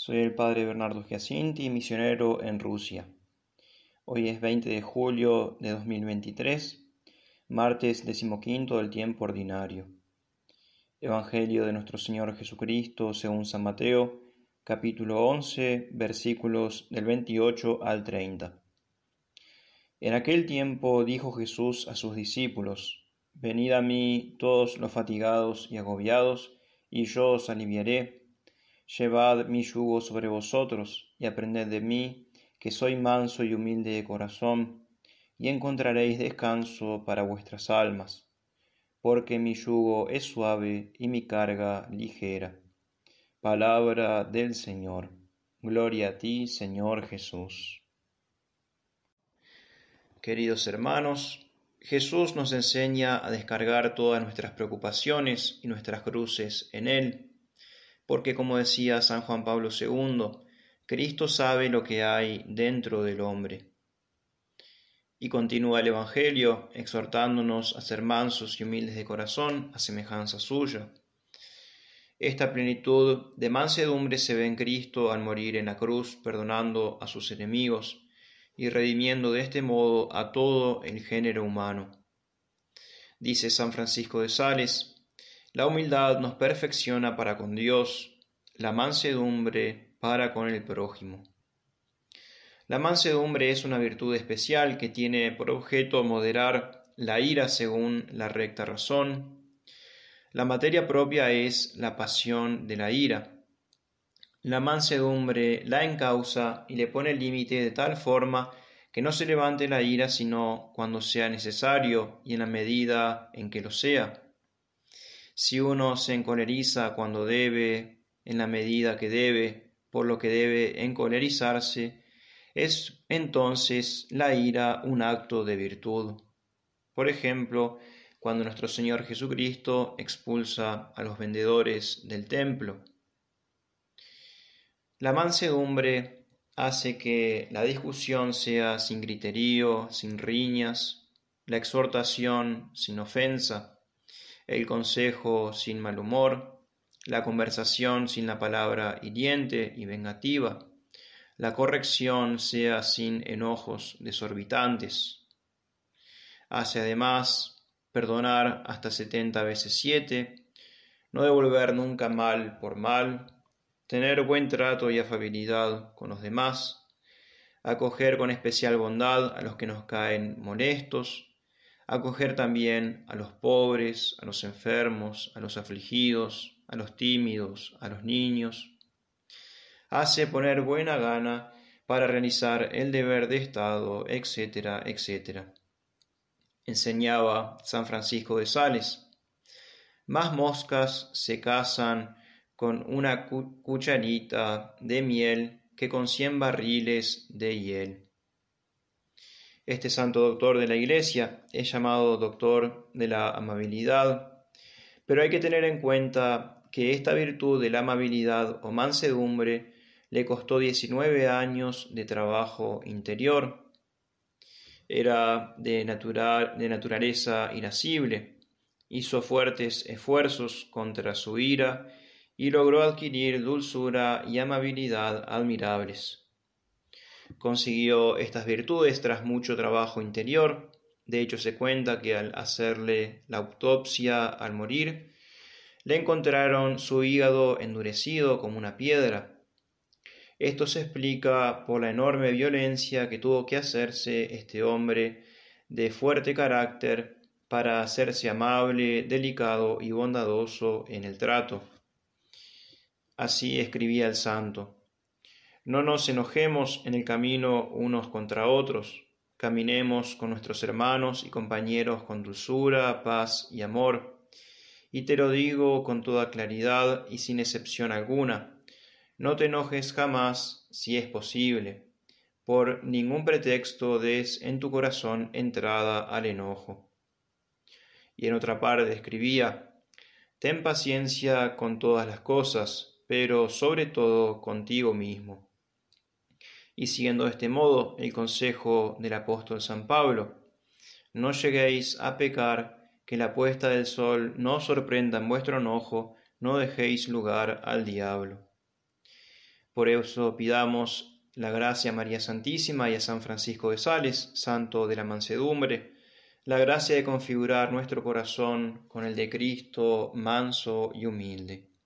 Soy el padre Bernardo Giacinti, misionero en Rusia. Hoy es 20 de julio de 2023, martes decimoquinto del tiempo ordinario. Evangelio de nuestro Señor Jesucristo según San Mateo, capítulo 11, versículos del 28 al 30. En aquel tiempo dijo Jesús a sus discípulos, Venid a mí todos los fatigados y agobiados, y yo os aliviaré Llevad mi yugo sobre vosotros y aprended de mí, que soy manso y humilde de corazón, y encontraréis descanso para vuestras almas, porque mi yugo es suave y mi carga ligera. Palabra del Señor. Gloria a ti, Señor Jesús. Queridos hermanos, Jesús nos enseña a descargar todas nuestras preocupaciones y nuestras cruces en Él porque como decía San Juan Pablo II, Cristo sabe lo que hay dentro del hombre. Y continúa el Evangelio exhortándonos a ser mansos y humildes de corazón, a semejanza suya. Esta plenitud de mansedumbre se ve en Cristo al morir en la cruz, perdonando a sus enemigos y redimiendo de este modo a todo el género humano. Dice San Francisco de Sales, la humildad nos perfecciona para con Dios, la mansedumbre para con el prójimo. La mansedumbre es una virtud especial que tiene por objeto moderar la ira según la recta razón. La materia propia es la pasión de la ira. La mansedumbre la encausa y le pone límite de tal forma que no se levante la ira sino cuando sea necesario y en la medida en que lo sea. Si uno se encoleriza cuando debe, en la medida que debe, por lo que debe encolerizarse, es entonces la ira un acto de virtud. Por ejemplo, cuando nuestro Señor Jesucristo expulsa a los vendedores del templo. La mansedumbre hace que la discusión sea sin griterío, sin riñas, la exhortación sin ofensa, el consejo sin mal humor, la conversación sin la palabra hiriente y vengativa, la corrección sea sin enojos desorbitantes. Hace además perdonar hasta setenta veces siete, no devolver nunca mal por mal, tener buen trato y afabilidad con los demás, acoger con especial bondad a los que nos caen molestos, acoger también a los pobres, a los enfermos, a los afligidos, a los tímidos, a los niños. Hace poner buena gana para realizar el deber de Estado, etcétera, etcétera. Enseñaba San Francisco de Sales. Más moscas se casan con una cucharita de miel que con cien barriles de hiel. Este santo doctor de la Iglesia es llamado doctor de la amabilidad, pero hay que tener en cuenta que esta virtud de la amabilidad o mansedumbre le costó 19 años de trabajo interior. Era de, de naturaleza irascible, hizo fuertes esfuerzos contra su ira y logró adquirir dulzura y amabilidad admirables. Consiguió estas virtudes tras mucho trabajo interior. De hecho, se cuenta que al hacerle la autopsia al morir, le encontraron su hígado endurecido como una piedra. Esto se explica por la enorme violencia que tuvo que hacerse este hombre de fuerte carácter para hacerse amable, delicado y bondadoso en el trato. Así escribía el santo. No nos enojemos en el camino unos contra otros, caminemos con nuestros hermanos y compañeros con dulzura, paz y amor. Y te lo digo con toda claridad y sin excepción alguna, no te enojes jamás si es posible. Por ningún pretexto des en tu corazón entrada al enojo. Y en otra parte escribía, Ten paciencia con todas las cosas, pero sobre todo contigo mismo y siguiendo de este modo el consejo del apóstol San Pablo, no lleguéis a pecar, que la puesta del sol no sorprenda en vuestro enojo, no dejéis lugar al diablo. Por eso pidamos la gracia a María Santísima y a San Francisco de Sales, santo de la mansedumbre, la gracia de configurar nuestro corazón con el de Cristo manso y humilde.